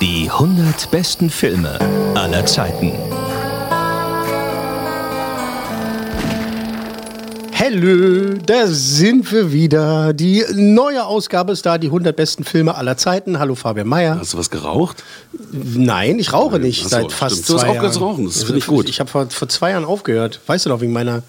Die 100 besten Filme aller Zeiten. Hallo, da sind wir wieder. Die neue Ausgabe ist da, die 100 besten Filme aller Zeiten. Hallo Fabian Mayer. Hast du was geraucht? Nein, ich rauche nicht Ach so, seit fast stimmt. Du hast zwei aufgehört Jahren. zu rauchen, das finde ich gut. Ich habe vor, vor zwei Jahren aufgehört. Weißt du noch, wegen meiner,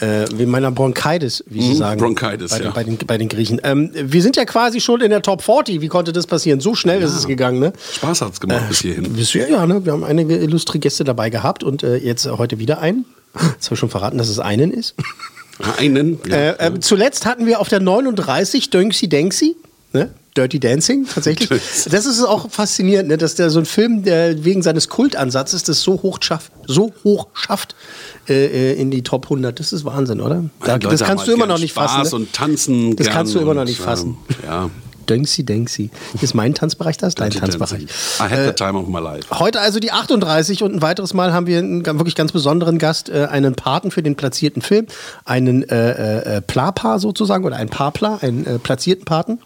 äh, wegen meiner Bronchitis, wie sie Mhm, sagen. Bronchitis, bei, den- ja. bei, den, bei den Griechen. Ähm, wir sind ja quasi schon in der Top 40. Wie konnte das passieren? So schnell ist es gegangen, ne? Spaß hat's gemacht bis hierhin. Bist du ja, ja, ne? Wir haben einige illustre Gäste dabei gehabt und äh, jetzt äh, heute wieder einen. Jetzt habe ich schon verraten, dass es einen ist. Einen? Ja. Äh, äh, zuletzt hatten wir auf der 39 Dönksi Denksi. Ne? Dirty Dancing, tatsächlich. Das ist auch faszinierend, ne? dass der so ein Film, der wegen seines Kultansatzes das so hoch schafft, so hoch schafft äh, äh, in die Top 100. Das ist Wahnsinn, oder? Da, das haben kannst halt du immer noch nicht Spaß fassen. Ne? und tanzen. Das kannst du immer noch nicht fassen. ähm, ja. Dönksi Denksi. Ist mein Tanzbereich das? Dein Dirty Tanzbereich. I had the time of my life. Heute also die 38 und ein weiteres Mal haben wir einen wirklich ganz besonderen Gast, äh, einen Paten für den platzierten Film, einen äh, äh, Plapa sozusagen oder ein Papla, einen äh, platzierten Paten.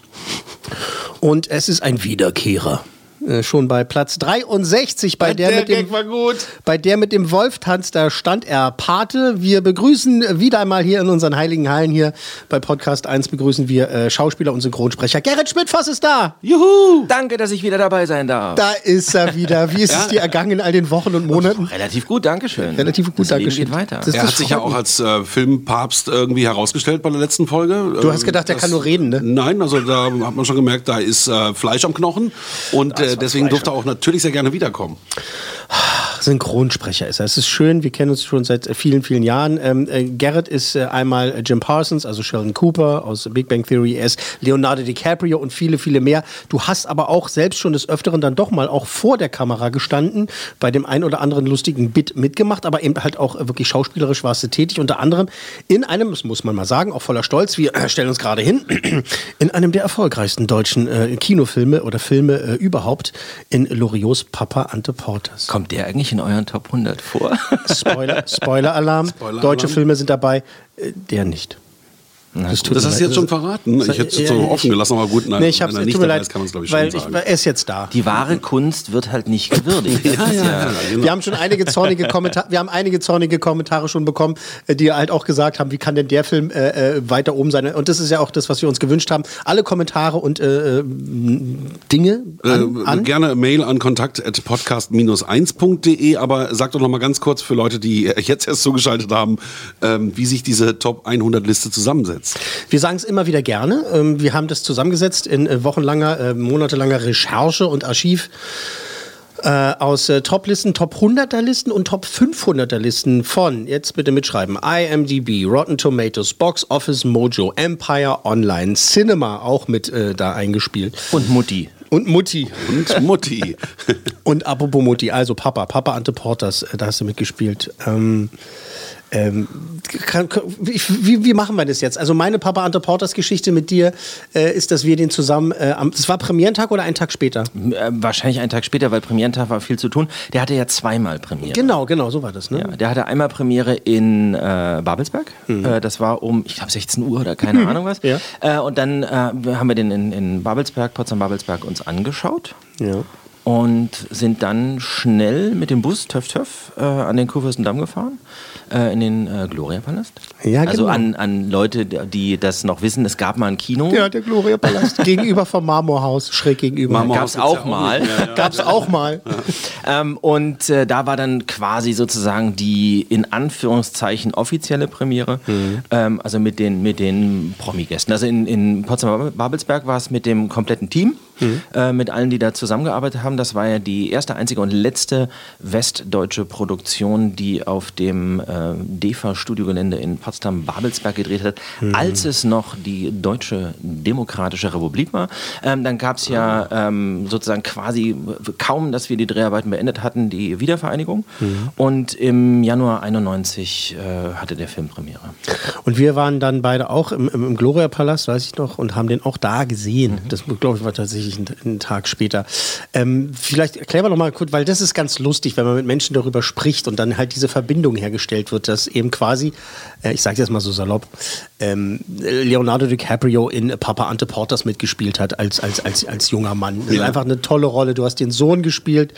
Und es ist ein Wiederkehrer. Äh, schon bei Platz 63 bei der, Der mit dem Gag war gut. bei der mit dem Wolftanz da stand er Pate. Wir begrüßen wieder einmal hier in unseren heiligen Hallen hier bei Podcast 1 begrüßen wir äh, Schauspieler und Synchronsprecher. Gerrit Schmidtfoss ist da. Juhu! Danke, dass ich wieder dabei sein darf. Da ist er wieder. Wie ist es dir ergangen in all den Wochen und Monaten? Relativ gut, Dankeschön. Relativ gut, Dankeschön. geht weiter. Das- Er hat sich ja auch als äh, Filmpapst irgendwie herausgestellt bei der letzten Folge. Du hast gedacht, er kann nur reden, ne? Nein, also da hat man schon gemerkt, da ist äh, Fleisch am Knochen und äh, deswegen durfte er auch natürlich sehr gerne wiederkommen. Synchronsprecher ist er. Es ist schön, wir kennen uns schon seit vielen, vielen Jahren. Ähm, äh, Garrett ist äh, einmal Jim Parsons, also Sheldon Cooper aus Big Bang Theory. Er ist Leonardo DiCaprio und viele, viele mehr. Du hast aber auch selbst schon des Öfteren dann doch mal auch vor der Kamera gestanden, bei dem ein oder anderen lustigen Bit mitgemacht, aber eben halt auch äh, wirklich schauspielerisch warst du tätig. Unter anderem in einem, das muss man mal sagen, auch voller Stolz, wir äh, stellen uns gerade hin, in einem der erfolgreichsten deutschen äh, Kinofilme oder Filme äh, überhaupt, in Loriots Papa Ante Porters. Kommt der eigentlich in euren Top 100 vor? Spoiler, Spoiler-Alarm. Spoiler-Alarm. Deutsche Filme sind dabei. Äh, Der nicht. Das, tut Das mir hast du jetzt schon verraten. Ich hätte es jetzt so Ja, offen gelassen, aber gut, nein, Nee, ich hab's, wenn er tut nicht mir dabei leid, ist, kann man es, glaube ich, weil schon sagen. er ist jetzt da. Die wahre Kunst wird halt nicht gewürdigt. Das ist ja, genau. Wir haben schon einige zornige Kommentare, wir haben einige zornige Kommentare schon bekommen, äh, die halt auch gesagt haben, wie kann denn der Film äh, äh, weiter oben sein? Und das ist ja auch das, was wir uns gewünscht haben. Alle Kommentare und äh, äh, Dinge an, Äh, an. Gerne Mail an kontakt.podcast-1.de, aber sag doch noch mal ganz kurz für Leute, die jetzt erst zugeschaltet haben, ähm, wie sich diese Top 100 Liste zusammensetzt. Wir sagen es immer wieder gerne. Ähm, Wir haben das zusammengesetzt in äh, wochenlanger, äh, monatelanger Recherche und Archiv äh, aus äh, Top-Listen, Top 100er Listen und Top 500er Listen von, jetzt bitte mitschreiben, IMDb, Rotten Tomatoes, Box Office Mojo, Empire Online, Cinema auch mit äh, da eingespielt. Und Mutti. Und Mutti. Und Mutti. Und apropos Mutti, also Papa, Papa Ante Porters, äh, da hast du mitgespielt. Ähm, ähm, kann, kann, wie, wie, machen wir das jetzt? Also meine Papa Ante Porters Geschichte mit dir äh, ist, dass wir den zusammen, äh, am, das war Premierentag oder einen Tag später? Äh, wahrscheinlich einen Tag später, weil Premierentag war viel zu tun. Der hatte ja zweimal Premiere. Genau, genau, so war das. Ne? Ja, der hatte einmal Premiere in äh, Babelsberg. Äh, das war um, ich glaube, 16 Uhr oder keine Ahnung was. Ja. Äh, und dann äh, haben wir den in, in Babelsberg, Potsdam-Babelsberg uns angeschaut. Ja. Und sind dann schnell mit dem Bus Töff Töff äh, an den Kurfürstendamm gefahren, äh, in den äh, Gloria-Palast. Ja, also genau. an, an Leute, die das noch wissen, es gab mal ein Kino. Ja, der Gloria Palast. gegenüber vom Marmorhaus, schräg gegenüber. Marmor- Gab es gibt's ja auch mal. Ja, ja. Gab's auch mal. Ähm, und äh, da war dann quasi sozusagen die in Anführungszeichen offizielle Premiere, ähm, also mit den, mit den Promi-Gästen. Also in, in Potsdam-Babelsberg war es mit dem kompletten Team. Äh, mit allen, die da zusammengearbeitet haben. Das war ja die erste, einzige und letzte westdeutsche Produktion, die auf dem äh, DEFA-Studiogelände in Potsdam-Babelsberg gedreht hat, als es noch die Deutsche Demokratische Republik war. Ähm, dann gab es ja ähm, sozusagen quasi kaum, dass wir die Dreharbeiten beendet hatten, die Wiedervereinigung. Und im Januar 91 äh, hatte der Film Premiere. Und wir waren dann beide auch im, im, im Gloria-Palast, weiß ich noch, und haben den auch da gesehen. Das, glaube ich, war tatsächlich ein, ein Tag später. Ähm, vielleicht erklären wir noch mal kurz, weil das ist ganz lustig, wenn man mit Menschen darüber spricht und dann halt diese Verbindung hergestellt wird, dass eben quasi, äh, ich sage jetzt mal so salopp, ähm, Leonardo DiCaprio in Papa Ante Porters mitgespielt hat als, als, als, als junger Mann. Das ist Ja. einfach eine tolle Rolle. Du hast den Sohn gespielt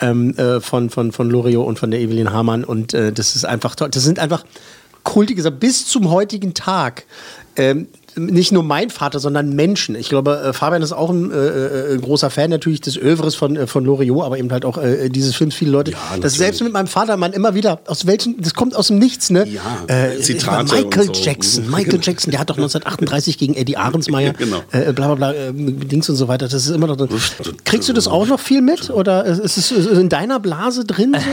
ähm, äh, von, von, von Loriot und von der Evelyn Hamann und äh, das ist einfach toll. Das sind einfach kultige Sachen. Bis zum heutigen Tag. Ähm, nicht nur mein Vater, sondern Menschen. Ich glaube, äh, Fabian ist auch ein äh, äh, großer Fan natürlich des Övres von, äh, von Loriot, aber eben halt auch äh, dieses Films. Viele Leute, das natürlich. selbst mit meinem Vater, man immer wieder, aus welchen, das kommt aus dem Nichts, ne? Ja, äh, Zitate Michael und so. Jackson, Michael Jackson, der hat doch 1938 gegen Eddie Ahrensmeyer, Genau. äh, bla bla bla, äh, Dings und so weiter. Das ist immer noch drin. Kriegst du das auch noch viel mit? Oder ist es in deiner Blase drin? So?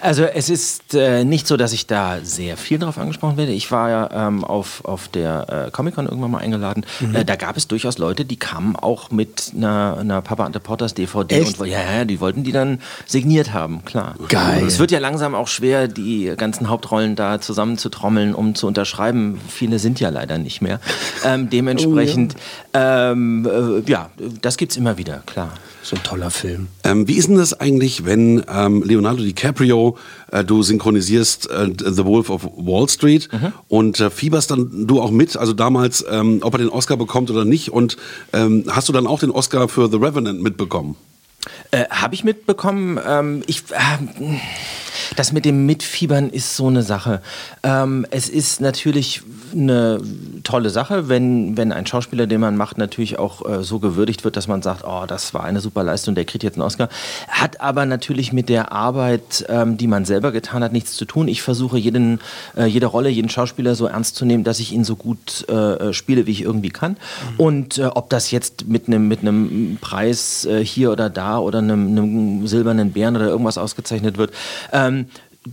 Also es ist äh, nicht so, dass ich da sehr viel drauf angesprochen werde. Ich war ja ähm, auf, auf der äh, Comic-Con irgendwann mal eingeladen. Äh, da gab es durchaus Leute, die kamen auch mit einer, einer Papa Ante Potters DVD Echt? und ja, ja, die wollten die dann signiert haben, klar. Geil. Es wird ja langsam auch schwer, die ganzen Hauptrollen da zusammenzutrommeln, um zu unterschreiben. Viele sind ja leider nicht mehr. Ähm, dementsprechend, ähm, äh, ja, das gibt's immer wieder, klar. So ein toller Film. Ähm, wie ist denn das eigentlich, wenn ähm, Leonardo DiCaprio, äh, du synchronisierst äh, The Wolf of Wall Street und äh, fieberst dann du auch mit, also damals, ähm, ob er den Oscar bekommt oder nicht und ähm, hast du dann auch den Oscar für The Revenant mitbekommen? Äh, Habe ich mitbekommen. Ähm, ich, äh, das mit dem Mitfiebern ist so eine Sache. Ähm, es ist natürlich eine tolle Sache, wenn, wenn ein Schauspieler, den man macht, natürlich auch äh, so gewürdigt wird, dass man sagt, oh, das war eine super Leistung, der kriegt jetzt einen Oscar. Hat aber natürlich mit der Arbeit, ähm, die man selber getan hat, nichts zu tun. Ich versuche jeden, äh, jede Rolle, jeden Schauspieler so ernst zu nehmen, dass ich ihn so gut äh, spiele, wie ich irgendwie kann. Und äh, ob das jetzt mit einem mit einem Preis äh, hier oder da oder einem, einem silbernen Bären oder irgendwas ausgezeichnet wird, ähm,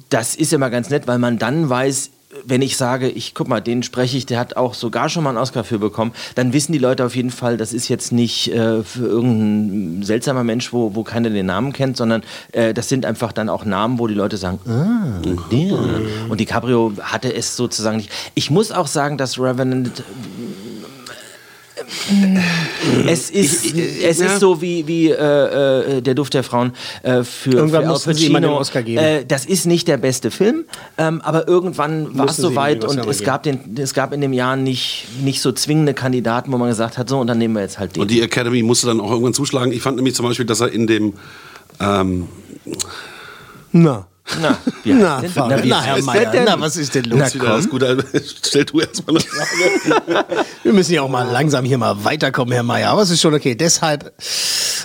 das ist immer ganz nett, weil man dann weiß, wenn ich sage, ich guck mal, den spreche ich, der hat auch sogar schon mal einen Oscar für bekommen, dann wissen die Leute auf jeden Fall, das ist jetzt nicht äh, für irgendein seltsamer Mensch, wo, wo keiner den Namen kennt, sondern äh, das sind einfach dann auch Namen, wo die Leute sagen, ah, der. Und DiCaprio hatte es sozusagen nicht. Ich muss auch sagen, dass Revenant es ist, es ja. ist so wie, wie äh, äh, der Duft der Frauen äh, für, Irgendwann für Al Pacino. Oscar geben. Äh, das ist nicht der beste Film, ähm, aber irgendwann war es soweit und es gab, den, es gab in dem Jahr nicht, nicht so zwingende Kandidaten, wo man gesagt hat, so und dann nehmen wir jetzt halt den. Und die Academy musste dann auch irgendwann zuschlagen. Ich fand nämlich zum Beispiel, dass er in dem ähm, Na. Na, wie Na, heißt denn? Fabian, wie na, Herr Meier, der denn? na, was ist denn los? Na, ist wieder das komm. Gute. Stell du erstmal eine Frage. Wir müssen ja auch mal langsam hier mal weiterkommen, Herr Meier. Aber es ist schon okay. Deshalb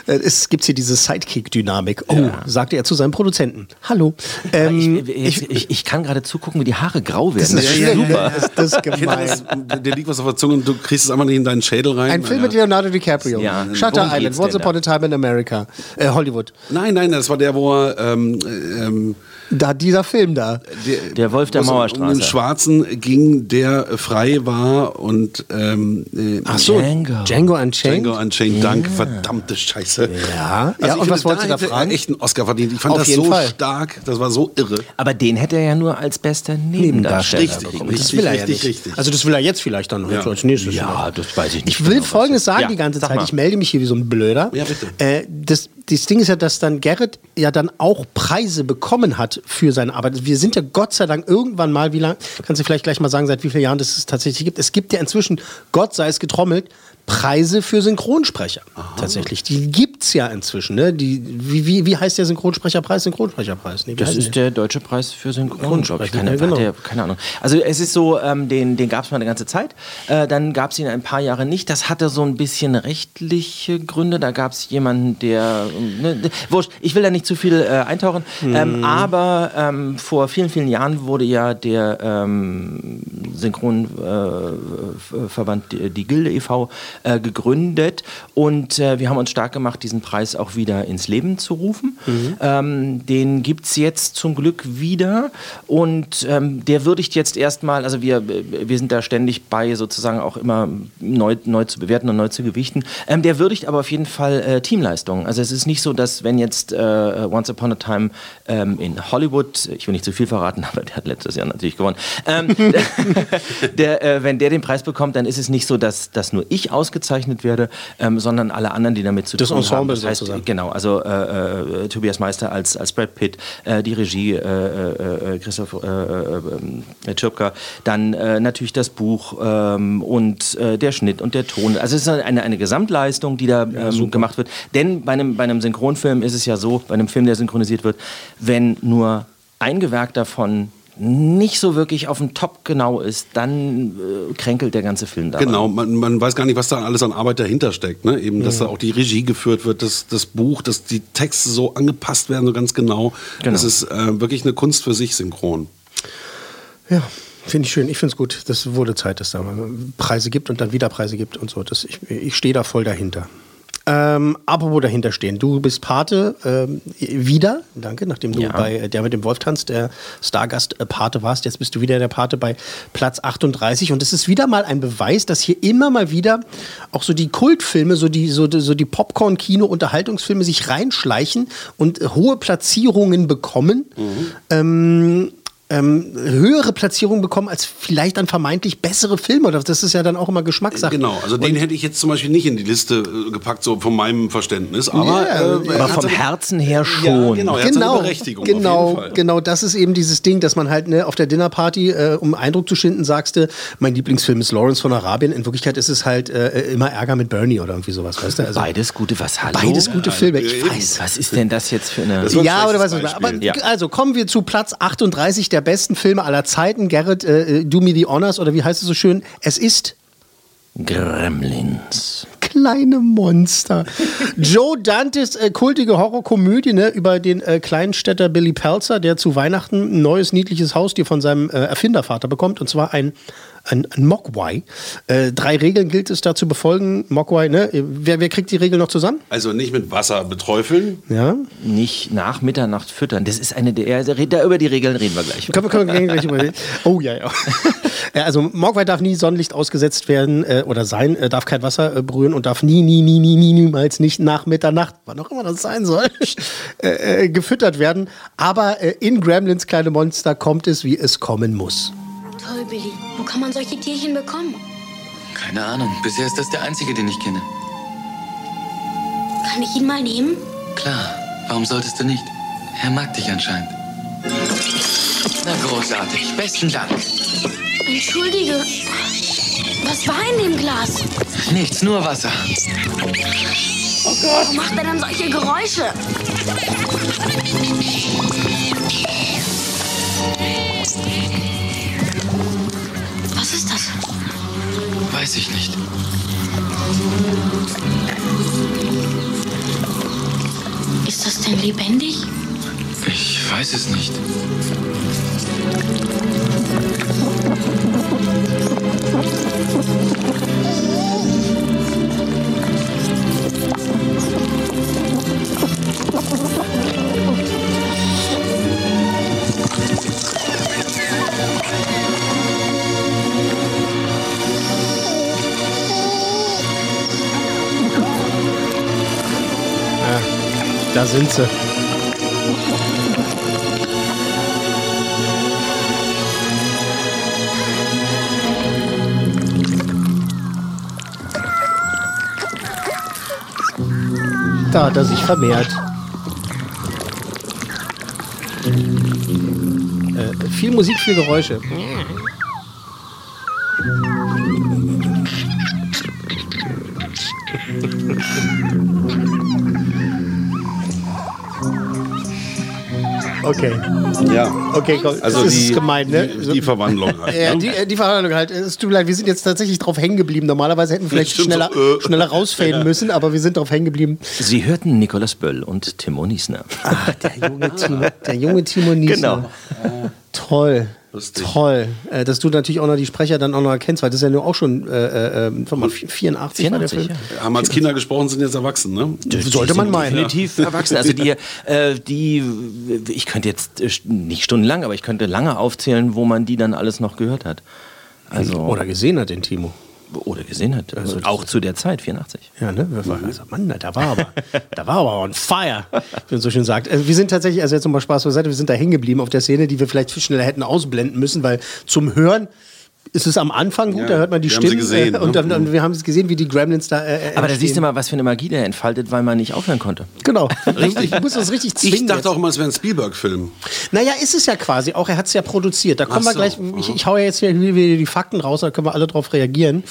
äh, es gibt hier diese Sidekick-Dynamik. Oh, sagte er zu seinem Produzenten. Hallo. Ähm, ich, ich, ich, ich kann gerade zugucken, wie die Haare grau werden. das ist Das schlimm. super. Das, das ist gemein. das? Der liegt was auf der Zunge und du kriegst es einfach nicht in deinen Schädel rein. Ein Film mit Leonardo DiCaprio. Ja, Shutter worum Island, Once Upon a Time in America. Äh, Hollywood. Nein, nein, das war der, wo er ähm, ähm, Da, dieser Film da. Der Wolf der es um- Mauerstraße. den Schwarzen ging, der frei war und ähm, äh, Ach so, Django. Django Unchained. Django Unchained, danke, verdammte Scheiße. Ja. Also Ja, ich und was finde, wolltest du da fragen? echt einen Oscar verdient. Ich fand Auf das so Fall. stark, das war so irre. Aber den hätte er ja nur als bester Nebendarsteller Richtig, bekommen. richtig. Das will er ja richtig, nicht. richtig. Also das will er jetzt vielleicht dann Ja. als nächstes. Ja, das weiß ich nicht. Ich will genau, was Folgendes sagen Ja, die ganze sag Zeit. mal. Ich melde mich hier wie so ein Blöder. Ja, bitte. Äh, das, das Ding ist ja, dass dann Gerrit ja dann auch Preise bekommen hat für seine Arbeit. Wir sind ja Gott sei Dank irgendwann mal, wie lange, kannst du vielleicht gleich mal sagen, seit wie vielen Jahren das es tatsächlich gibt. Es gibt ja inzwischen, Gott sei es getrommelt, Preise für Synchronsprecher. Tatsächlich. Die gibt es ja inzwischen. Ne? Die, wie, wie, wie heißt der Synchronsprecherpreis? Synchronsprecherpreis. Nee, Das ist der? der deutsche Preis für Synchron, glaube ich. Keine, Ja, genau. der, keine Ahnung. Also es ist so, ähm, den, den gab es mal eine ganze Zeit. Äh, dann gab es ihn ein paar Jahre nicht. Das hatte so ein bisschen rechtliche Gründe. Da gab es jemanden, der... Ne, wurscht, ich will da nicht zu viel äh, eintauchen. Ähm, aber ähm, vor vielen, vielen Jahren wurde ja der ähm, Synchronverband, die, die Gilde e.V., äh, gegründet. Und äh, wir haben uns stark gemacht, diesen Preis auch wieder ins Leben zu rufen. Ähm, den gibt es jetzt zum Glück wieder. Und ähm, der würdigt jetzt erstmal, also wir, wir sind da ständig bei, sozusagen auch immer neu, neu zu bewerten und neu zu gewichten. Ähm, der würdigt aber auf jeden Fall äh, Teamleistungen. Also es ist nicht so, dass wenn jetzt äh, Once Upon a Time ähm, in Hollywood, ich will nicht zu viel verraten, aber der hat letztes Jahr natürlich gewonnen, ähm, der, äh, wenn der den Preis bekommt, dann ist es nicht so, dass, dass nur ich ausgezeichnet werde, ähm, sondern alle anderen, die damit zu Das tun haben. Ensemble Das heißt, sozusagen. genau, also äh, äh, Tobias Meister als, als Brad Pitt, äh, die Regie äh, äh, Christoph äh, Tschirpka, dann natürlich das Buch ähm, und der Schnitt und der Ton. Also es ist eine, eine Gesamtleistung, die da ähm, gemacht wird. Denn bei einem, bei einem Synchronfilm ist es ja so, bei einem Film, der synchronisiert wird, wenn nur ein Gewerk davon nicht so wirklich auf dem Top genau ist, dann äh, kränkelt der ganze Film daran. Genau, man, man weiß gar nicht, was da alles an Arbeit dahinter steckt. Ne? Eben, dass da auch die Regie geführt wird, dass das Buch, dass die Texte so angepasst werden, so ganz genau. Genau. Das ist äh, wirklich eine Kunst für sich, synchron. Ja, finde ich schön. Ich finde es gut. Das wurde Zeit, dass da Preise gibt und dann wieder Preise gibt und so. Das, ich ich stehe da voll dahinter. Ähm, apropos dahinter stehen. Du bist Pate ähm, wieder, danke, nachdem du Ja. bei äh, der mit dem Wolf tanzt, der Stargast äh, Pate warst. Jetzt bist du wieder der Pate bei Platz 38. Und es ist wieder mal ein Beweis, dass hier immer mal wieder auch so die Kultfilme, so die, so, so die Popcorn-Kino-Unterhaltungsfilme sich reinschleichen und äh, hohe Platzierungen bekommen. Ähm, ähm, höhere Platzierungen bekommen als vielleicht dann vermeintlich bessere Filme. Oder Das ist ja dann auch immer Geschmackssache. Genau, also den hätte ich jetzt zum Beispiel nicht in die Liste äh, gepackt, so von meinem Verständnis. Aber, Ja, äh, ja. er Aber vom Herzen her Ja, schon. genau, er hat seine Genau, Berechtigung. auf jeden genau, Fall. genau, das ist eben dieses Ding, dass man halt ne, auf der Dinnerparty, äh, um Eindruck zu schinden, sagst du, mein Lieblingsfilm ist Lawrence von Arabien. In Wirklichkeit ist es halt äh, immer Ärger mit Bernie oder irgendwie sowas, weißt du? Also, Beides gute, was hallo? beides gute Filme. Ich weiß. Was ist denn das jetzt für eine... Ja, oder was schlechtes auch immer. Aber. Ja. also kommen wir zu Platz 38 der besten Filme aller Zeiten. Gerrit, äh, do me the honors oder wie heißt es so schön? Es ist Gremlins. kleine Monster. Joe Dantes äh, kultige Horrorkomödie ne, über den äh, Kleinstädter Billy Pelzer, der zu Weihnachten ein neues niedliches Haustier von seinem äh, Erfindervater bekommt, und zwar ein, ein, ein Mogwai. Äh, drei Regeln gilt es da zu befolgen. Mogwai, ne? Wer, wer kriegt die Regeln noch zusammen? Also nicht mit Wasser beträufeln. Ja. Nicht nach Mitternacht füttern. Das ist eine der... also Da über die Regeln reden wir gleich. Können wir, können wir gleich überlegen. Oh ja, ja. ja also Mogwai darf nie Sonnenlicht ausgesetzt werden äh, oder sein, äh, darf kein Wasser äh, berühren und darf nie, nie, nie, nie, nie, niemals nicht nach Mitternacht, wann auch immer das sein soll, äh, äh, gefüttert werden. Aber äh, in Gremlins kleine Monster kommt es, wie es kommen muss. Toll, Billy. Wo kann man solche Tierchen bekommen? Keine Ahnung. Bisher ist das der einzige, den ich kenne. Kann ich ihn mal nehmen? Klar. Warum solltest du nicht? Er mag dich anscheinend. Na großartig. Besten Dank. Entschuldige. Was war in dem Glas? Nichts, nur Wasser. Warum macht er dann solche Geräusche? Das? Weiß ich nicht. Ist das denn lebendig? Ich weiß es nicht. Sind sie. Da hat er sich vermehrt. Äh, viel Musik, viel Geräusche. Okay, Ja. okay, komm. Also das die, ist gemein, ne? die, die Verwandlung halt. Ja, ne? die, äh, die Verhandlung halt. Es tut mir leid, wir sind jetzt tatsächlich drauf hängen geblieben. Normalerweise hätten wir vielleicht schneller, so, äh. schneller rausfaden müssen, aber wir sind drauf hängen geblieben. Sie hörten Nikolaus Böll und Timo Niesner. Ah, der junge Timo, der junge Timo Niesner. Genau. Toll. Lustig. Toll. Äh, dass du natürlich auch noch die Sprecher dann auch noch erkennst, weil das ist ja nur auch schon äh, äh, warte mal, 84, war der 84, Film. ja. Haben als Kinder gesprochen, sind jetzt erwachsen, ne? Sollte man meinen. Definitiv erwachsen. Also die, äh, die, ich könnte jetzt äh, nicht stundenlang, aber ich könnte lange aufzählen, wo man die dann alles noch gehört hat. Also, Oder gesehen hat den Timo. Oder gesehen hat. Also auch zu der Zeit, 84. Ja, ne? Also, Mann, da war aber, da war aber on fire, wie man so schön sagt. Also wir sind tatsächlich, also jetzt nochmal Spaß beiseite, wir sind da hängen geblieben auf der Szene, die wir vielleicht viel schneller hätten ausblenden müssen, weil zum Hören ist es am Anfang gut, Ja, da hört man die wir haben sie Stimmen gesehen, äh, und, ne? dann, und wir haben es gesehen, wie die Gremlins da. Äh, Aber da siehst du mal, was für eine Magie der entfaltet, weil man nicht aufhören konnte. Genau, richtig. Du musst uns richtig zwingen. Ich dachte jetzt. auch mal, es wäre ein Spielberg-Film. Naja, ist es ja quasi auch. Er hat es ja produziert. Da kommen Ach wir so, gleich. Ich, ich hau ja jetzt hier wieder die Fakten raus, da können wir alle drauf reagieren.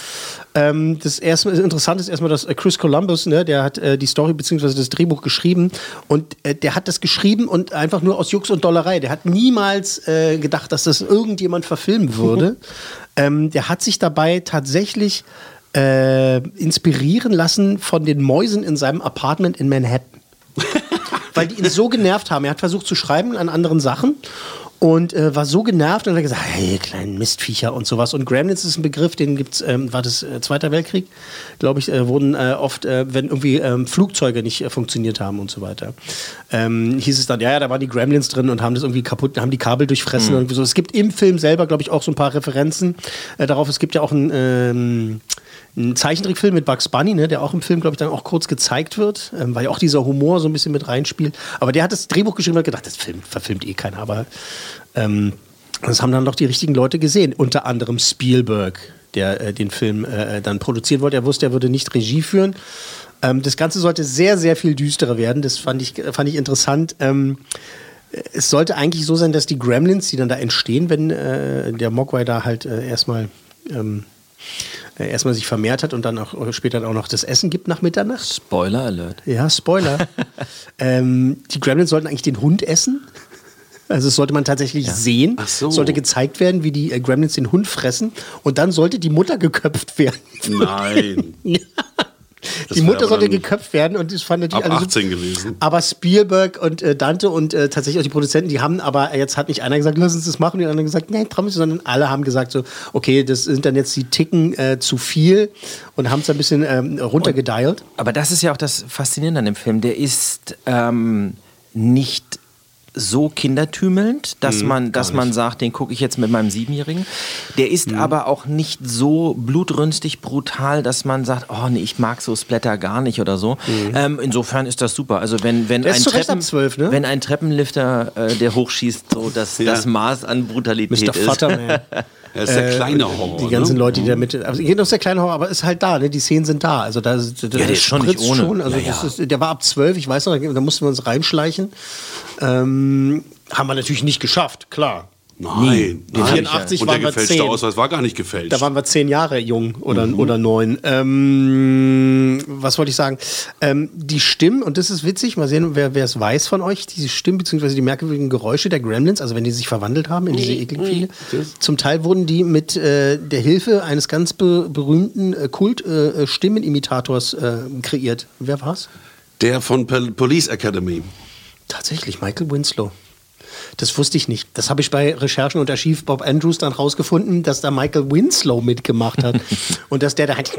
Ähm, das erste das Interessante ist erstmal, dass äh, Chris Columbus, ne, der hat äh, die Story bzw. das Drehbuch geschrieben und äh, der hat das geschrieben und einfach nur aus Jux und Dollerei. Der hat niemals äh, gedacht, dass das irgendjemand verfilmen würde. ähm, der hat sich dabei tatsächlich äh, inspirieren lassen von den Mäusen in seinem Apartment in Manhattan weil die ihn so genervt haben. Er hat versucht zu schreiben an anderen Sachen und äh, war so genervt und hat gesagt, hey, kleinen Mistviecher und sowas. Und Gremlins ist ein Begriff, den gibt's, ähm, war das äh, Zweiter Weltkrieg, glaube ich, äh, wurden äh, oft, äh, wenn irgendwie ähm, Flugzeuge nicht äh, funktioniert haben und so weiter, ähm, hieß es dann, ja, ja, da waren die Gremlins drin und haben das irgendwie kaputt, haben die Kabel durchfressen und so. Es gibt im Film selber, glaube ich, auch so ein paar Referenzen äh, darauf. Es gibt ja auch ein ähm, ein Zeichentrickfilm mit Bugs Bunny, ne, der auch im Film, glaube ich, dann auch kurz gezeigt wird, ähm, weil ja auch dieser Humor so ein bisschen mit reinspielt. Aber der hat das Drehbuch geschrieben und hat gedacht, das Film verfilmt eh keiner. Aber ähm, das haben dann doch die richtigen Leute gesehen. Unter anderem Spielberg, der äh, den Film äh, dann produzieren wollte. Er wusste, er würde nicht Regie führen. Ähm, das Ganze sollte sehr, sehr viel düsterer werden. Das fand ich, fand ich interessant. Ähm, es sollte eigentlich so sein, dass die Gremlins, die dann da entstehen, wenn äh, der Mogwai da halt äh, erstmal ähm, äh, erstmal sich vermehrt hat und dann auch äh, später auch noch das Essen gibt nach Mitternacht. Spoiler Alert. Ja, Spoiler. ähm, die Gremlins sollten eigentlich den Hund essen. Also das sollte man tatsächlich sehen. Ach so. Sollte gezeigt werden, wie die äh, Gremlins den Hund fressen. Und dann sollte die Mutter geköpft werden. Nein. die Mutter sollte geköpft werden und das fand natürlich ab alle so- 18 gewesen. Aber Spielberg und äh, Dante und äh, tatsächlich auch die Produzenten, die haben aber, jetzt hat nicht einer gesagt, lass uns das machen, die anderen gesagt, trauen wir nicht, sondern alle haben gesagt so, okay, das sind dann jetzt die Ticken äh, zu viel und haben es ein bisschen ähm, runtergedialt. Aber das ist ja auch das Faszinierende an dem Film. Der ist ähm, nicht so kindertümelnd, dass man, dass man sagt, den gucke ich jetzt mit meinem Siebenjährigen. Der ist aber auch nicht so blutrünstig brutal, dass man sagt, oh nee, ich mag so Splatter gar nicht oder so. Ähm, insofern ist das super. Also wenn, wenn, ein, Treppen, ab 12, ne? wenn ein Treppenlifter, äh, der hochschießt, so das, Ja. das Maß an Brutalität Mr. ist. Er ist der kleine Horror. Die ganzen ne? Leute, die da mit. Also, geht aus der kleine Horror, aber ist halt da, ne? Die Szenen sind da. Also, da, da der ist schon nicht spritzt ohne. Schon. Also, Ja, das ja. Ist, der war ab 12, ich weiß noch, da mussten wir uns reinschleichen. Ähm, haben wir natürlich nicht geschafft, klar. Nein. Die nein. 84 Und der waren wir gefälschte 10. Ausweis war gar nicht gefälscht. Da waren wir zehn Jahre jung oder, Mhm. oder neun. Ähm, was wollte ich sagen? Ähm, die Stimmen, und das ist witzig, mal sehen, wer wer es weiß von euch, diese Stimmen bzw. die merkwürdigen Geräusche der Gremlins, also wenn die sich verwandelt haben in diese ekligen Viecher, zum Teil wurden die mit äh, der Hilfe eines ganz be berühmten äh, Kult-Stimmenimitators äh, kreiert. Wer war's? Der von Pol Police Academy. Tatsächlich, Michael Winslow. Das wusste ich nicht. Das habe ich bei Recherchen und Archiv Bob Andrews dann rausgefunden, dass da Michael Winslow mitgemacht hat. und dass der da halt.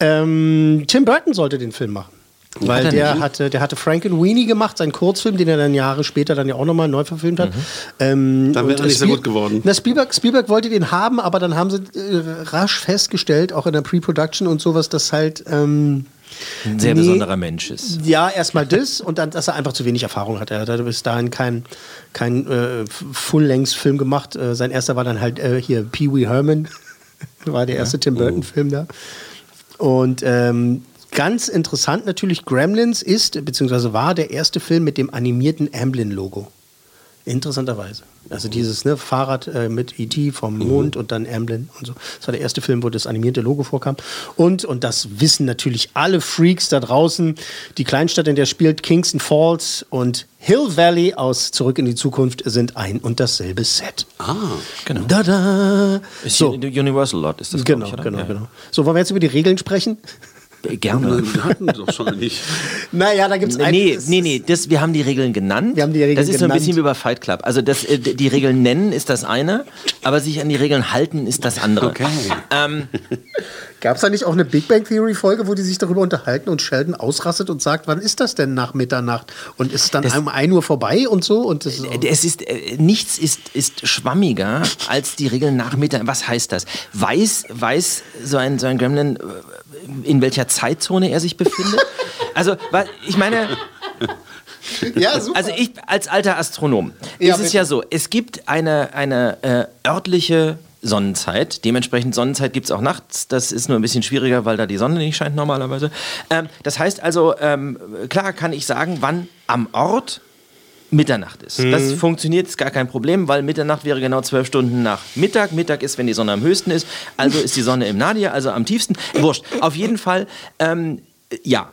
ähm, Tim Burton sollte den Film machen. Weil er der hatte, der hatte Frank and Weenie gemacht, seinen Kurzfilm, den er dann Jahre später dann ja auch nochmal neu verfilmt hat. Ähm, Dann wäre er nicht so Spiel- gut geworden. Na, Spielberg, Spielberg wollte den haben, aber dann haben sie äh, rasch festgestellt, auch in der Pre-Production und sowas, dass halt. Ähm, Ein sehr Nee. besonderer Mensch ist. ja, erstmal das und dann, dass er einfach zu wenig Erfahrung hatte. Er hat bis dahin keinen kein, äh, Full-Length-Film gemacht. Äh, sein erster war dann halt äh, hier Pee Wee Herman, war der erste Tim Burton-Film da. Und ähm, ganz interessant natürlich, Gremlins ist, beziehungsweise war der erste Film mit dem animierten Amblin-Logo. Interessanterweise. Also dieses ne, Fahrrad äh, mit E.T. vom Mond und dann Amblin und so. Das war der erste Film, wo das animierte Logo vorkam. Und, und das wissen natürlich alle Freaks da draußen, die Kleinstadt, in der spielt Kingston Falls und Hill Valley aus Zurück in die Zukunft sind ein und dasselbe Set. Ah, Genau. Da da. Ist So, Universal Lot ist das, genau, ich, genau, Ja. genau. So, wollen wir jetzt über die Regeln sprechen? Äh, Gerne. wir hatten doch schon nicht. Naja, da gibt es Nee, nee, nee, das, wir haben die Regeln genannt. Wir haben die Regeln das ist so ein genannt. bisschen wie bei Fight Club. Also das, äh, die Regeln nennen ist das eine, aber sich an die Regeln halten ist das andere. Okay. Ähm, Gab es da nicht auch eine Big Bang Theory Folge, wo die sich darüber unterhalten und Sheldon ausrastet und sagt, wann ist das denn nach Mitternacht? Und ist es dann Das- um 1 Uhr vorbei und so? Und das es ist, äh, nichts ist, ist schwammiger als die Regeln nach Mitternacht. Was heißt das? Weiß, weiß so, ein, so ein Gremlin, äh, in welcher Zeitzone er sich befindet? Also, ich meine, ja, super. Also ich als alter Astronom Ja, ist es bitte. ja so, es gibt eine, eine äh, örtliche Sonnenzeit. Dementsprechend Sonnenzeit gibt es auch nachts. Das ist nur ein bisschen schwieriger, weil da die Sonne nicht scheint normalerweise. Ähm, das heißt also, ähm, klar kann ich sagen, wann am Ort Mitternacht ist. Mhm. Das funktioniert, ist gar kein Problem, weil Mitternacht wäre genau zwölf Stunden nach Mittag. Mittag ist, wenn die Sonne am höchsten ist. Also ist die Sonne im Nadir, also am tiefsten. Wurscht. Auf jeden Fall, ähm, ja.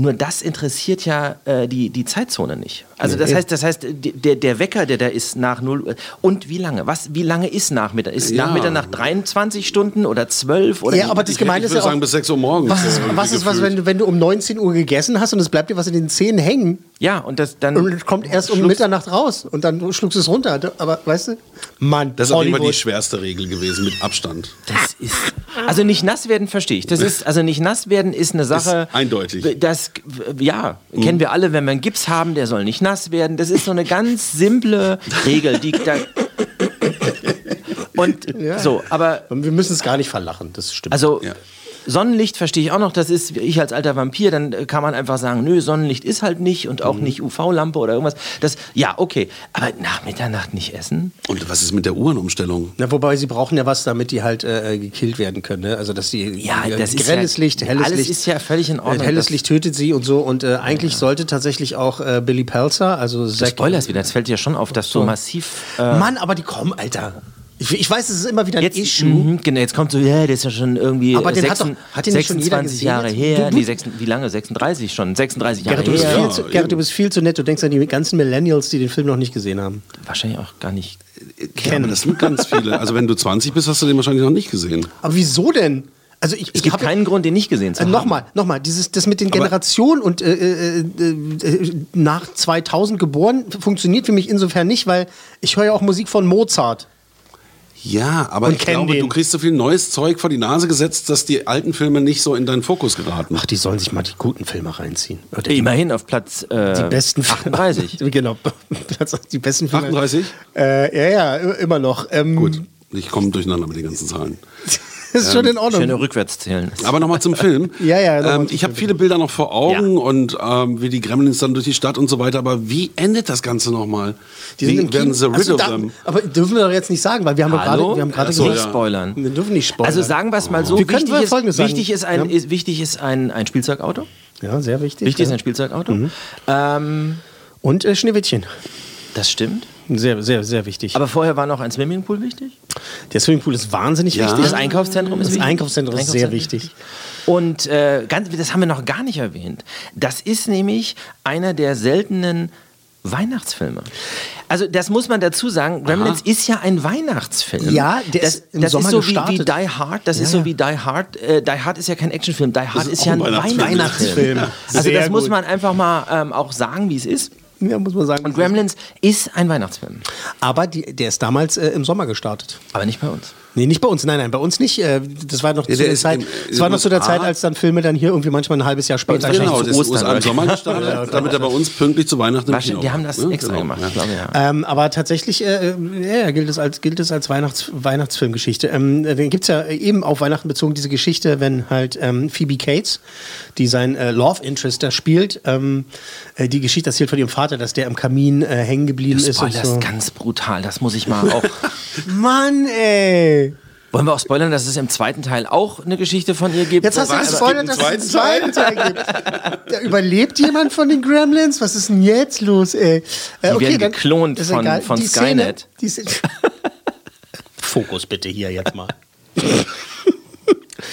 Nur das interessiert ja äh, die, die Zeitzone nicht. Also das heißt, das heißt, der, der Wecker, der da ist nach 0 Uhr. Und wie lange? Was, wie lange ist nach Mitternacht? Ist Ja. nach Mitternacht 23 Stunden oder 12? Oder Ja, aber das Ich, Gemeine ich ist ja würde sagen, auch, bis 6 Uhr morgens. was ist, was, ist was wenn, du, wenn du um 19 Uhr gegessen hast und es bleibt dir was in den Zähnen hängen ja, und das dann. und es kommt erst um Mitternacht raus und dann schluckst du es runter. Aber weißt du, Mann, Das ist jeden Fall die schwerste Regel gewesen, mit Abstand. Das ist. Also nicht nass werden verstehe ich. Das ist also nicht nass werden ist eine Sache. eindeutig. Das ja kennen wir alle, wenn wir einen Gips haben, der soll nicht nass werden. Das ist so eine ganz simple Regel, die da. Und so, aber Wir müssen es gar nicht verlachen, das stimmt. also Ja. Sonnenlicht verstehe ich auch noch, das ist, ich als alter Vampir, dann äh, kann man einfach sagen, nö, Sonnenlicht ist halt nicht und auch Mhm. nicht UV-Lampe oder irgendwas. Das, ja, okay. Aber nach Mitternacht nicht essen? Und was ist mit der Uhrenumstellung? Na, wobei sie brauchen ja was, damit die halt äh, gekillt werden können. Ne? Also dass die Ja, äh, das ist grelles ja- Licht, helles alles Licht. ist ja völlig in Ordnung, Äh, helles Licht tötet sie und so. Und äh, eigentlich sollte tatsächlich auch äh, Billy Pelzer, also Zack. spoilerst wieder, das fällt dir schon auf, dass so massiv. Äh, Mann, aber die kommen, Alter. Ich, ich weiß, es ist immer wieder ein Jetzt, Issue. mhm, genau, jetzt kommt so, ja, das ist ja schon irgendwie Aber den hat 26 doch- hat den nicht schon jeder 26 gesehen Jahre her. Du- du- nee, 6, wie lange? 36 schon. 36 Jahre Gerrit, du bist, her. viel Ja, zu. Gerrit, du bist viel zu nett. Du denkst an die ganzen Millennials, die den Film noch nicht gesehen haben. Wahrscheinlich auch gar nicht. Ja, aber das sind ganz viele. Also wenn du 20 bist, hast du den wahrscheinlich noch nicht gesehen. Aber wieso denn? Also ich, Es ich gibt habe keinen Grund, den nicht gesehen zu Äh, haben. nochmal, nochmal, dieses, das mit den Generationen und äh, äh, äh, nach 2000 geboren funktioniert für mich insofern nicht, weil ich höre ja auch Musik von Mozart. Ja, aber Und ich glaube, den. du kriegst so viel neues Zeug vor die Nase gesetzt, dass die alten Filme nicht so in deinen Fokus geraten. Ach, die sollen sich mal die guten Filme reinziehen. Oder Immerhin auf Platz äh, die besten Filme. 38. genau, die besten Filme. 38? Äh, ja, ja, immer noch. Ähm, Gut, ich komme durcheinander mit den ganzen Zahlen. Das ist schon in Ordnung. Schöne Rückwärtszählen. Aber nochmal zum Film. Ja, ja, noch Ähm, ich habe viele Bilder noch vor Augen und ähm, wie die Gremlins dann durch die Stadt und so weiter. Aber wie endet das Ganze nochmal? Die sind Wie im werden Kino. Also of da, them? aber dürfen wir doch jetzt nicht sagen, weil wir haben gerade, wir haben gerade so, nicht ja. spoilern. wir dürfen nicht spoilern. Also sagen wir es mal so, Wir können wichtig, mal ist, Folgendes sagen. wichtig ist ein, Ja. ist, wichtig ist ein, ein Spielzeugauto. ja, sehr wichtig. Wichtig ist ja. ein Spielzeugauto. Mhm. Ähm, Und äh, Schneewittchen. das stimmt. Sehr, sehr, sehr wichtig. Aber vorher war noch ein Swimmingpool wichtig. der Swimmingpool ist wahnsinnig Ja. wichtig. Das Einkaufszentrum ist Das wichtig. Einkaufszentrum ist sehr wichtig. Und äh, ganz, das haben wir noch gar nicht erwähnt. Das ist nämlich einer der seltenen Weihnachtsfilme. Also das muss man dazu sagen, Gremlins ist ja ein Weihnachtsfilm. Ja, der das, ist im das Sommer ist so wie, wie gestartet. Die Hard, das ist Ja, so wie Die Hard. Äh, Die Hard ist ja kein Actionfilm, Die Hard ist ist, ja ein ein Weihnachtsfilm. Weihnachtsfilm. Also das muss gut. man einfach mal ähm, auch sagen, wie es ist. Ja, muss man sagen. Und Gremlins ist ein Weihnachtsfilm, Aber die, der ist damals äh, im Sommer gestartet. aber nicht bei uns. Nee, nicht bei uns. Nein, nein, bei uns nicht. Äh, das war noch Ja, zu der Zeit. Das war noch zu der. Zeit, als dann Filme dann hier irgendwie manchmal ein halbes Jahr später. Genau, zu das ist Ostern, im? Sommer gestartet, damit er bei uns pünktlich zu Weihnachten im Wahrscheinlich, Kino die haben das ne? extra Genau, gemacht, ja. glaube ich. Ja. Ähm, aber tatsächlich äh, ja, gilt es als, gilt es als Weihnachts, Weihnachtsfilmgeschichte. Ähm, dann gibt es ja eben auf Weihnachten bezogen diese Geschichte, wenn halt ähm, Phoebe Cates, die sein äh, Love Interest da spielt, ähm, äh, die Geschichte erzählt von ihrem Vater, dass der im Kamin äh, hängen geblieben ist. Und spoilerst so. ganz brutal, das muss ich mal auch. Mann, ey! Wollen wir auch spoilern, dass es im zweiten Teil auch eine Geschichte von ihr gibt? Jetzt hast du gespoilert, Es dass es einen zweiten Teil gibt. Ja, überlebt jemand von den Gremlins? Was ist denn jetzt los, ey? Äh, Die werden dann- geklont von- egal. von Die Szene- Skynet. die Szene- Fokus bitte hier jetzt mal.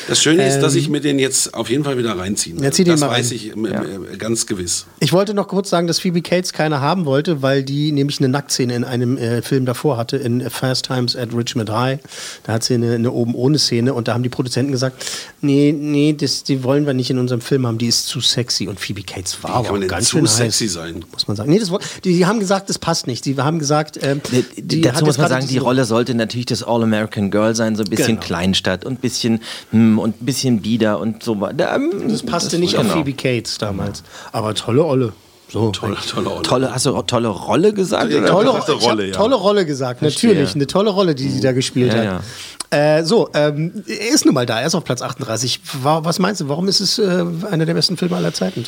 Das Schöne ist, dass ich mir den jetzt auf jeden Fall wieder reinziehen Ja, werde. Das mal weiß rein. ich ähm, äh, ganz gewiss. Ich wollte noch kurz sagen, dass Phoebe Cates keiner haben wollte, weil die nämlich eine Nacktszene in einem äh, Film davor hatte, in Fast Times at Richmond High. Da hat sie eine, eine oben ohne Szene und da haben die Produzenten gesagt, nee, nee, das, die wollen wir nicht in unserem Film haben, die ist zu sexy. Und Phoebe Cates war Wie kann aber denn ganz zu schön sexy heiß, sein? muss man sagen. Nee, das, die, die haben gesagt, das passt nicht. Die haben gesagt, ähm, die hat Dazu muss man sagen, die Rolle sollte natürlich das All-American Girl sein, so ein bisschen Genau. Kleinstadt und ein bisschen hm, und ein bisschen bieder und so weiter. Ähm, Das passte nicht auf genau. Phoebe Cates damals. Aber tolle Olle. So, Tolle, tolle Rolle. Tolle, hast du auch tolle Rolle gesagt? Ja, tolle, Tolle ich hab Rolle, ja. tolle Rolle gesagt, Verstehe. natürlich. Eine tolle Rolle, die sie da gespielt Ja, hat. Äh, so, ähm, er ist nun mal da, er ist auf Platz 38. Wa- Was meinst du, warum ist es äh, einer der besten Filme aller Zeiten?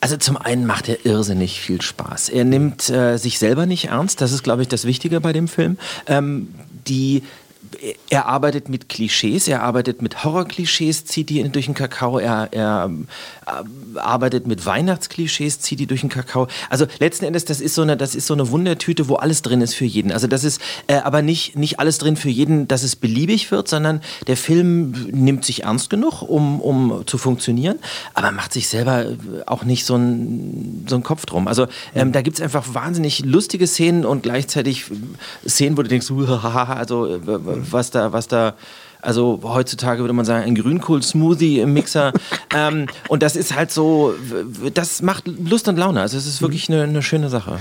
Also zum einen macht er irrsinnig viel Spaß. Er nimmt äh, sich selber nicht ernst. Das ist, glaube ich, das Wichtige bei dem Film. Ähm, die er arbeitet mit Klischees, er arbeitet mit Horrorklischees, zieht die durch den Kakao, er, er äh, arbeitet mit Weihnachtsklischees, zieht die durch den Kakao. Also letzten Endes, das ist so eine, das ist so eine Wundertüte, wo alles drin ist für jeden. Also das ist äh, aber nicht, nicht alles drin für jeden, dass es beliebig wird, sondern der Film nimmt sich ernst genug, um, um zu funktionieren, aber macht sich selber auch nicht so einen so einen Kopf drum. Also ähm, da gibt es einfach wahnsinnig lustige Szenen und gleichzeitig Szenen, wo du denkst, also äh, was da, was da also heutzutage würde man sagen, ein Grünkohl-Smoothie im Mixer. ähm, und das ist halt so, das macht Lust und Laune. Also es ist wirklich eine, eine schöne Sache.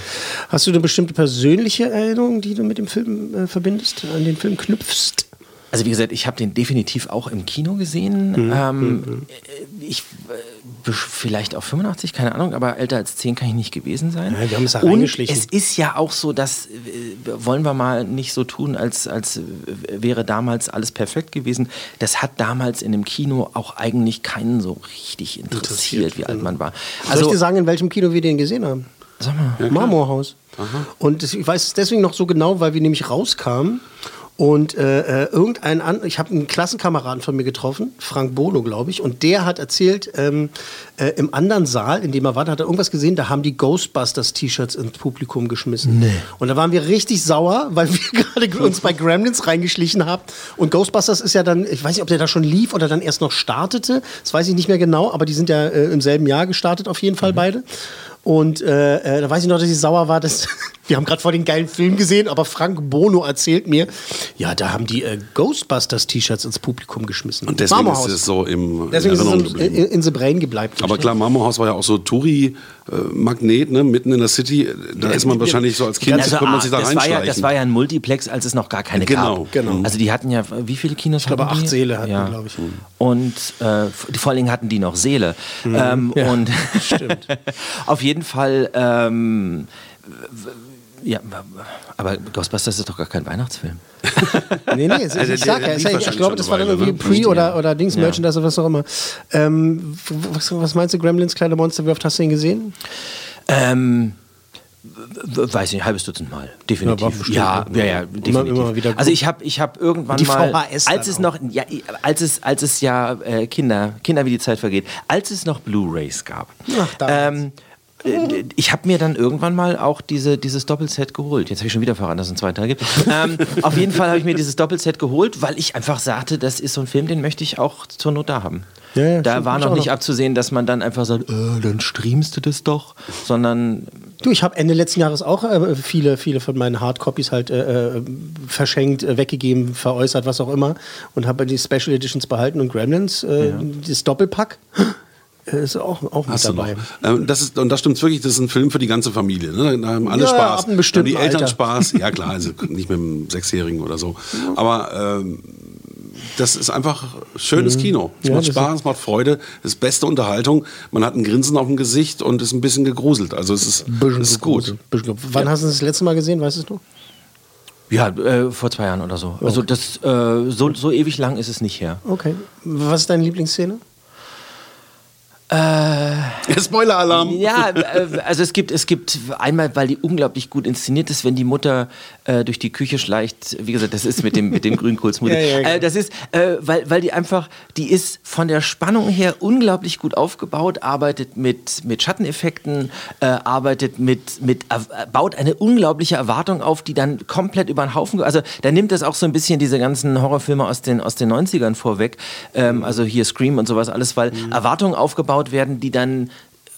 Hast du eine bestimmte persönliche Erinnerung, die du mit dem Film äh, verbindest, an den Film knüpfst? Also wie gesagt, ich habe den definitiv auch im Kino gesehen. Ähm, ich äh, vielleicht auch 85, keine Ahnung, aber älter als 10 kann ich nicht gewesen sein. Ja, wir haben es da Und reingeschlichen. es ist ja auch so, dass äh, wollen wir mal nicht so tun, als, als äh, wäre damals alles perfekt gewesen. Das hat damals in dem Kino auch eigentlich keinen so richtig interessiert, wie alt man war. Soll Also ich dir sagen, in welchem Kino wir den gesehen haben? sag mal, Marmorhaus. Und das, ich weiß es deswegen noch so genau, weil wir nämlich rauskamen und äh, äh, irgendein an, ich habe einen Klassenkameraden von mir getroffen, Frank Bolo, glaube ich, und der hat erzählt, ähm, äh, im anderen Saal, in dem er war, hat er irgendwas gesehen, da haben die Ghostbusters-T-Shirts ins Publikum geschmissen. Und da waren wir richtig sauer, weil wir gerade uns bei Gremlins reingeschlichen haben. Und Ghostbusters ist ja dann, ich weiß nicht, ob der da schon lief oder dann erst noch startete, das weiß ich nicht mehr genau, aber die sind ja äh, im selben Jahr gestartet, auf jeden Fall beide. Und äh, äh, da weiß ich noch, dass ich sauer war, dass wir haben gerade vor den geilen Film gesehen, aber Frank Bono erzählt mir, ja, da haben die äh, Ghostbusters-T-Shirts ins Publikum geschmissen. Und deswegen Marmorhaus. ist es so im Deswegen ist Erinnerung es in, geblieben. in, in the brain gebleibt. Aber klar, Marmorhaus war ja auch so Touri-Magnet, ne? mitten in der City. Da ist man wahrscheinlich so als Kind, Also, man sich da das, war ja, das war ja ein Multiplex, als es noch gar keine Genau, gab. genau. Also die hatten ja, wie viele Kinos ich glaube, hatten die? acht Seele hatten ja. die, glaube ich. Und äh, vor allen Dingen hatten die noch Seele. Mhm. Ähm, Und auf jeden Fall, ähm, ja, aber Ghostbusters ist doch gar kein Weihnachtsfilm. Nee, nee, es, Also ich sag ja, ich wahrscheinlich glaube, das war dann irgendwie ne? Pre- oder, oder Dings, Ja. Merchandise oder was auch immer. Ähm, was, was meinst du, Gremlins, kleine Monster, wie oft hast du ihn gesehen? Ähm, weiß nicht, ein halbes Dutzend Mal, definitiv. Ja, ja, ja, ja, definitiv. immer wieder also ich habe ich hab irgendwann Die mal, VHS als es noch, ja, als es, als es ja äh, Kinder, Kinder wie die Zeit vergeht, als es noch Blu-rays gab. Ach, damals. ähm, äh, ich habe mir dann irgendwann mal auch diese, dieses Doppelset geholt. Jetzt habe ich schon wieder verraten, dass es einen zweiten Teil gibt. ähm, auf jeden Fall habe ich mir dieses Doppelset geholt, weil ich einfach sagte, das ist so ein Film, den möchte ich auch zur Not da haben. Ja, ja, da war noch nicht noch. abzusehen, dass man dann einfach sagt, äh, dann streamst du das doch, sondern Du, ich habe Ende letzten Jahres auch äh, viele, viele von meinen Hardcopies halt äh, äh, verschenkt, äh, weggegeben, veräußert, was auch immer. Und habe die Special Editions behalten und Gremlins, äh, das Doppelpack, äh, ist auch, auch mit Hast du dabei. noch. Ähm, das ist, und das stimmt wirklich, das ist ein Film für die ganze Familie. Ne? Da haben alle Ja, Spaß. ab einem Da haben die Eltern Alter. Spaß. Ja klar, also nicht mit einem Sechsjährigen oder so. Aber ähm, das ist einfach schönes Kino. Es Mhm. Ja, macht Spaß, es macht Freude, es ist beste Unterhaltung. Man hat ein Grinsen auf dem Gesicht und ist ein bisschen gegruselt. Also es ist, es ist gut. Wann hast du das letzte Mal gesehen, weißt du? Ja, äh, vor zwei Jahren oder so. Also das äh, so, so ewig lang ist es nicht her. Okay. Was ist deine Lieblingsszene? Spoiler-Alarm. Ja, äh, also es gibt, es gibt einmal, weil die unglaublich gut inszeniert ist, wenn die Mutter äh, durch die Küche schleicht. Wie gesagt, das ist mit dem, mit dem Grünkohlsmoothie. Ja, ja, genau. äh, das ist, äh, weil, weil die einfach, die ist von der Spannung her unglaublich gut aufgebaut, arbeitet mit, mit Schatteneffekten, äh, arbeitet mit, mit, äh, baut eine unglaubliche Erwartung auf, die dann komplett über den Haufen, also da nimmt das auch so ein bisschen diese ganzen Horrorfilme aus den, aus den 90ern vorweg, ähm, also hier Scream und sowas alles, weil Mhm. Erwartungen aufgebaut werden, die dann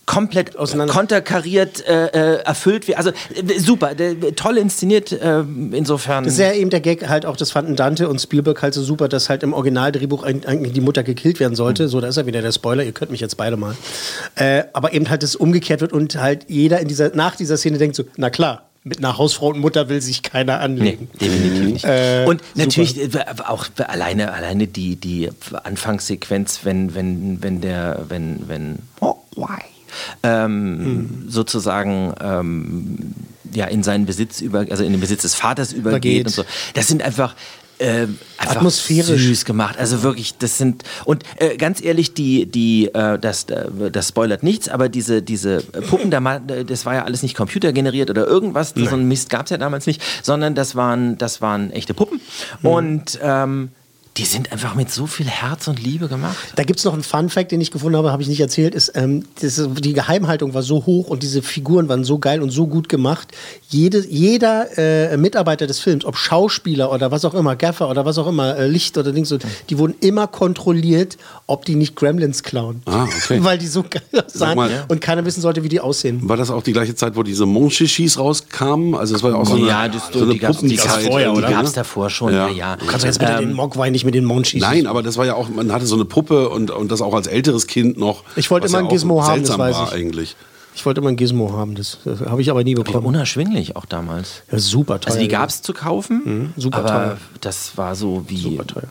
komplett Auseinander- konterkariert äh, äh, erfüllt werden. Also äh, super, toll inszeniert äh, insofern. Das ist ja eben der Gag halt auch, das fanden Dante und Spielberg halt so super, dass halt im Originaldrehbuch eigentlich die Mutter gekillt werden sollte. So, da ist ja wieder der Spoiler, ihr könnt mich jetzt beide mal. Äh, aber eben halt das umgekehrt wird und halt jeder in dieser, nach dieser Szene denkt so, na klar, mit einer Hausfrau und Mutter will sich keiner Nee, anlegen. definitiv nicht. Äh, und natürlich äh, auch alleine, alleine die, die Anfangssequenz, wenn, wenn, wenn der, wenn, wenn oh, why? Ähm, sozusagen ähm, ja, in seinen Besitz über, also in den Besitz des Vaters übergeht Übergeht. und so. Das sind einfach äh, Atmosphärisch. süß gemacht. Also wirklich, das sind und äh, ganz ehrlich, die die äh, das äh, das spoilert nichts, aber diese diese Puppen, das war ja alles nicht computergeneriert oder irgendwas, so ein Mist gab es ja damals nicht, sondern das waren das waren echte Puppen und ähm, die sind einfach mit so viel Herz und Liebe gemacht. Da gibt es noch einen Fun-Fact, den ich gefunden habe, habe ich nicht erzählt, ist, ähm, das die Geheimhaltung war so hoch und diese Figuren waren so geil und so gut gemacht. Jede, jeder äh, Mitarbeiter des Films, ob Schauspieler oder was auch immer, Gaffer oder was auch immer, äh, Licht oder Dings, so, die wurden immer kontrolliert, ob die nicht Gremlins klauen. Ah, okay. Weil die so geil sahen mal, ja. und keiner wissen sollte, wie die aussehen. War das auch die gleiche Zeit, wo diese Monchichis rauskamen? Also es war ja auch so eine, ja, das, so eine die gab's- die oder? Gab es ne? davor schon, Ja. ja, ja. Du kannst doch jetzt bitte Ähm, den Mogwai nicht mit den Monchis. Nein, aber das war ja auch, man hatte so eine Puppe und, und das auch als älteres Kind noch. Ich wollte immer ja ein Gizmo haben, das weiß war ich. eigentlich. Ich wollte immer ein Gizmo haben, das, das habe ich aber nie bekommen. unerschwinglich auch damals. Ja, super teuer. Also die gab es zu kaufen, super aber teuer. das war so wie, Super teuer.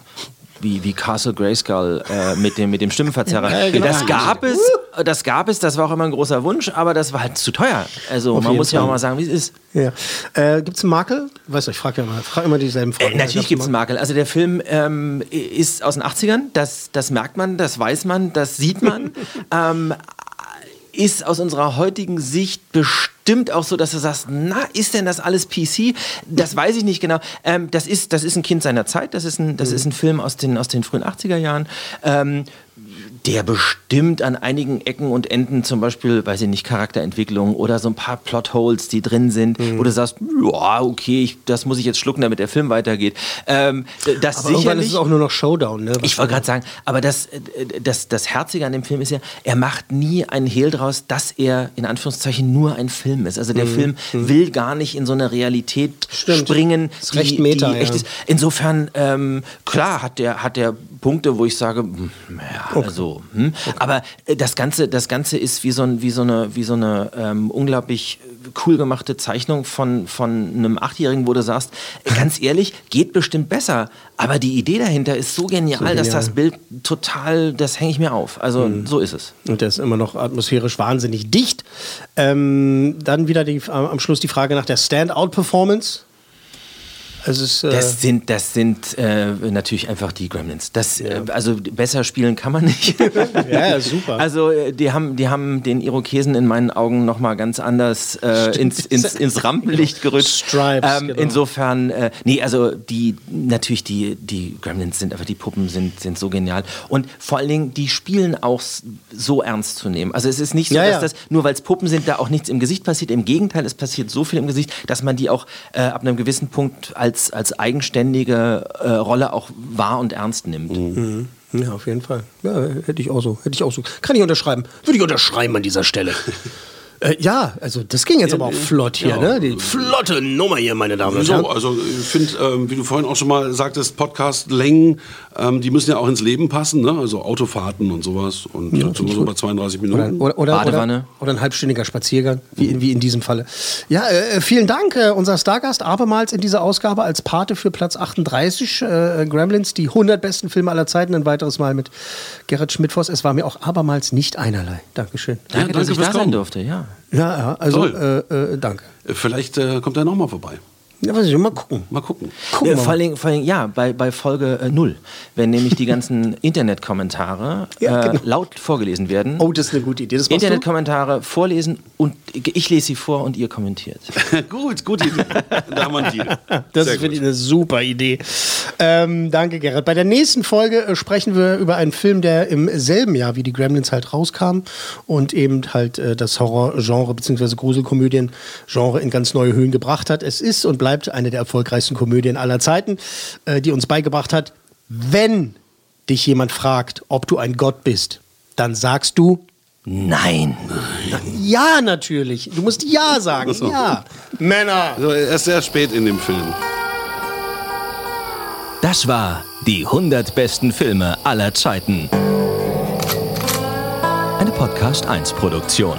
Wie, wie Castle Grayskull äh, mit, dem, mit dem Stimmenverzerrer. Ja, genau. Das gab es, das gab es, das war auch immer ein großer Wunsch, aber das war halt zu teuer. Also man jeden muss ja Fall. auch mal sagen, wie es ist. Ja. Äh, Gibt es einen Makel? Weißt du, ich frage ja immer, frag immer dieselben Fragen. Äh, natürlich gibt es einen Makel. Also der Film ähm, ist aus den 80ern, das, das merkt man, das weiß man, das sieht man. ähm, ist aus unserer heutigen Sicht bestimmt auch so, dass du sagst, na, ist denn das alles PC? Das weiß ich nicht genau. Ähm, das, ist, das ist ein Kind seiner Zeit, das ist ein, das ist ein Film aus den, aus den frühen 80er Jahren. Ähm, der bestimmt an einigen Ecken und Enden zum Beispiel, weiß ich nicht, Charakterentwicklung oder so ein paar Plotholes, die drin sind, wo du sagst, ja, okay, ich, das muss ich jetzt schlucken, damit der Film weitergeht. Ähm, das Aber irgendwann ist sicherlich. es auch nur noch Showdown, ne? Ich wollte gerade sagen, aber das, äh, das, das Herzige an dem Film ist ja, er macht nie einen Hehl draus, dass er in Anführungszeichen nur ein Film ist. Also der Film will gar nicht in so eine Realität Mhm. Stimmt. springen, Ist recht Meta, echt ja. Insofern, ähm, klar hat der, hat der Punkte, wo ich sage, hm, ja, also, hm. aber äh, das Ganze, das Ganze ist wie so, ein, wie so eine, wie so eine ähm, unglaublich cool gemachte Zeichnung von, von einem Achtjährigen, wo du sagst, äh, ganz ehrlich, geht bestimmt besser, aber die Idee dahinter ist so genial, dass genial. das Bild total, das hänge ich mir auf. Also so ist es. Und der ist immer noch atmosphärisch wahnsinnig dicht. Ähm, dann wieder die, am Schluss die Frage nach der Standout-Performance. Es ist, äh, Das sind, das sind äh, natürlich einfach die Gremlins. Das, äh, also besser spielen kann man nicht. ja, ja, super. Also äh, die haben, die haben den Irokesen in meinen Augen noch mal ganz anders äh, ins, ins, ins Rampenlicht gerückt. Stripes, ähm, genau. Insofern, äh, nee, also die natürlich die, die Gremlins sind, aber die Puppen sind, sind so genial und vor allen Dingen die spielen auch so ernst zu nehmen. Also es ist nicht so, Ja, dass ja. das nur weil es Puppen sind, da auch nichts im Gesicht passiert. Im Gegenteil, es passiert so viel im Gesicht, dass man die auch äh, ab einem gewissen Punkt als, als eigenständige äh, Rolle auch wahr und ernst nimmt. Mhm. ja, auf jeden Fall. Ja, hätte ich auch so. Hätte ich auch so. Kann ich unterschreiben. Würde ich unterschreiben an dieser Stelle. äh, ja, also das ging jetzt aber auch flott hier, ne? Die flotte Nummer hier, meine Damen und Herren. So, also ich finde, ähm, wie du vorhin auch schon mal sagtest, Podcast-Längen, ähm, die müssen ja auch ins Leben passen, ne? also Autofahrten und sowas. Und ja, so, so bei 32 Oder, Minuten. oder, oder, Badewanne. oder, oder ein halbstündiger Spaziergang, wie, in, wie in diesem Falle. Ja, äh, vielen Dank, äh, unser Stargast, abermals in dieser Ausgabe als Pate für Platz 38, äh, Gremlins, die 100 besten Filme aller Zeiten, ein weiteres Mal mit Gerrit Schmidtfoss. Es war mir auch abermals nicht einerlei. Dankeschön. Danke, danke dass ich fürs da sein Kommen. durfte, ja. Ja, ja, also äh, äh, danke. Vielleicht äh, kommt er nochmal vorbei. Ja, was ich mal gucken. Mal gucken. Gucken Äh, wir vor, Dingen, vor Dingen, ja, bei, bei Folge äh, 0, wenn nämlich die ganzen Internetkommentare Ja, äh, genau. laut vorgelesen werden. Oh, das ist eine gute Idee. Internetkommentare vorlesen und ich lese sie vor und ihr kommentiert. gut, gute Idee. Da haben wir einen Deal. Das ist, finde ich, eine super Idee. Ähm, danke, Gerrit. Bei der nächsten Folge äh, sprechen wir über einen Film, der im selben Jahr wie die Gremlins halt rauskam und eben halt äh, das Horror-Genre bzw. Gruselkomödien-Genre in ganz neue Höhen gebracht hat. Es ist und bleibt eine der erfolgreichsten Komödien aller Zeiten, äh, die uns beigebracht hat, wenn dich jemand fragt, ob du ein Gott bist, dann sagst du Nein. ja natürlich. Du musst ja sagen. so. Ja. Männer. Also, er ist sehr spät in dem Film. Das war die 100 besten Filme aller Zeiten. Eine Podcast 1 Produktion.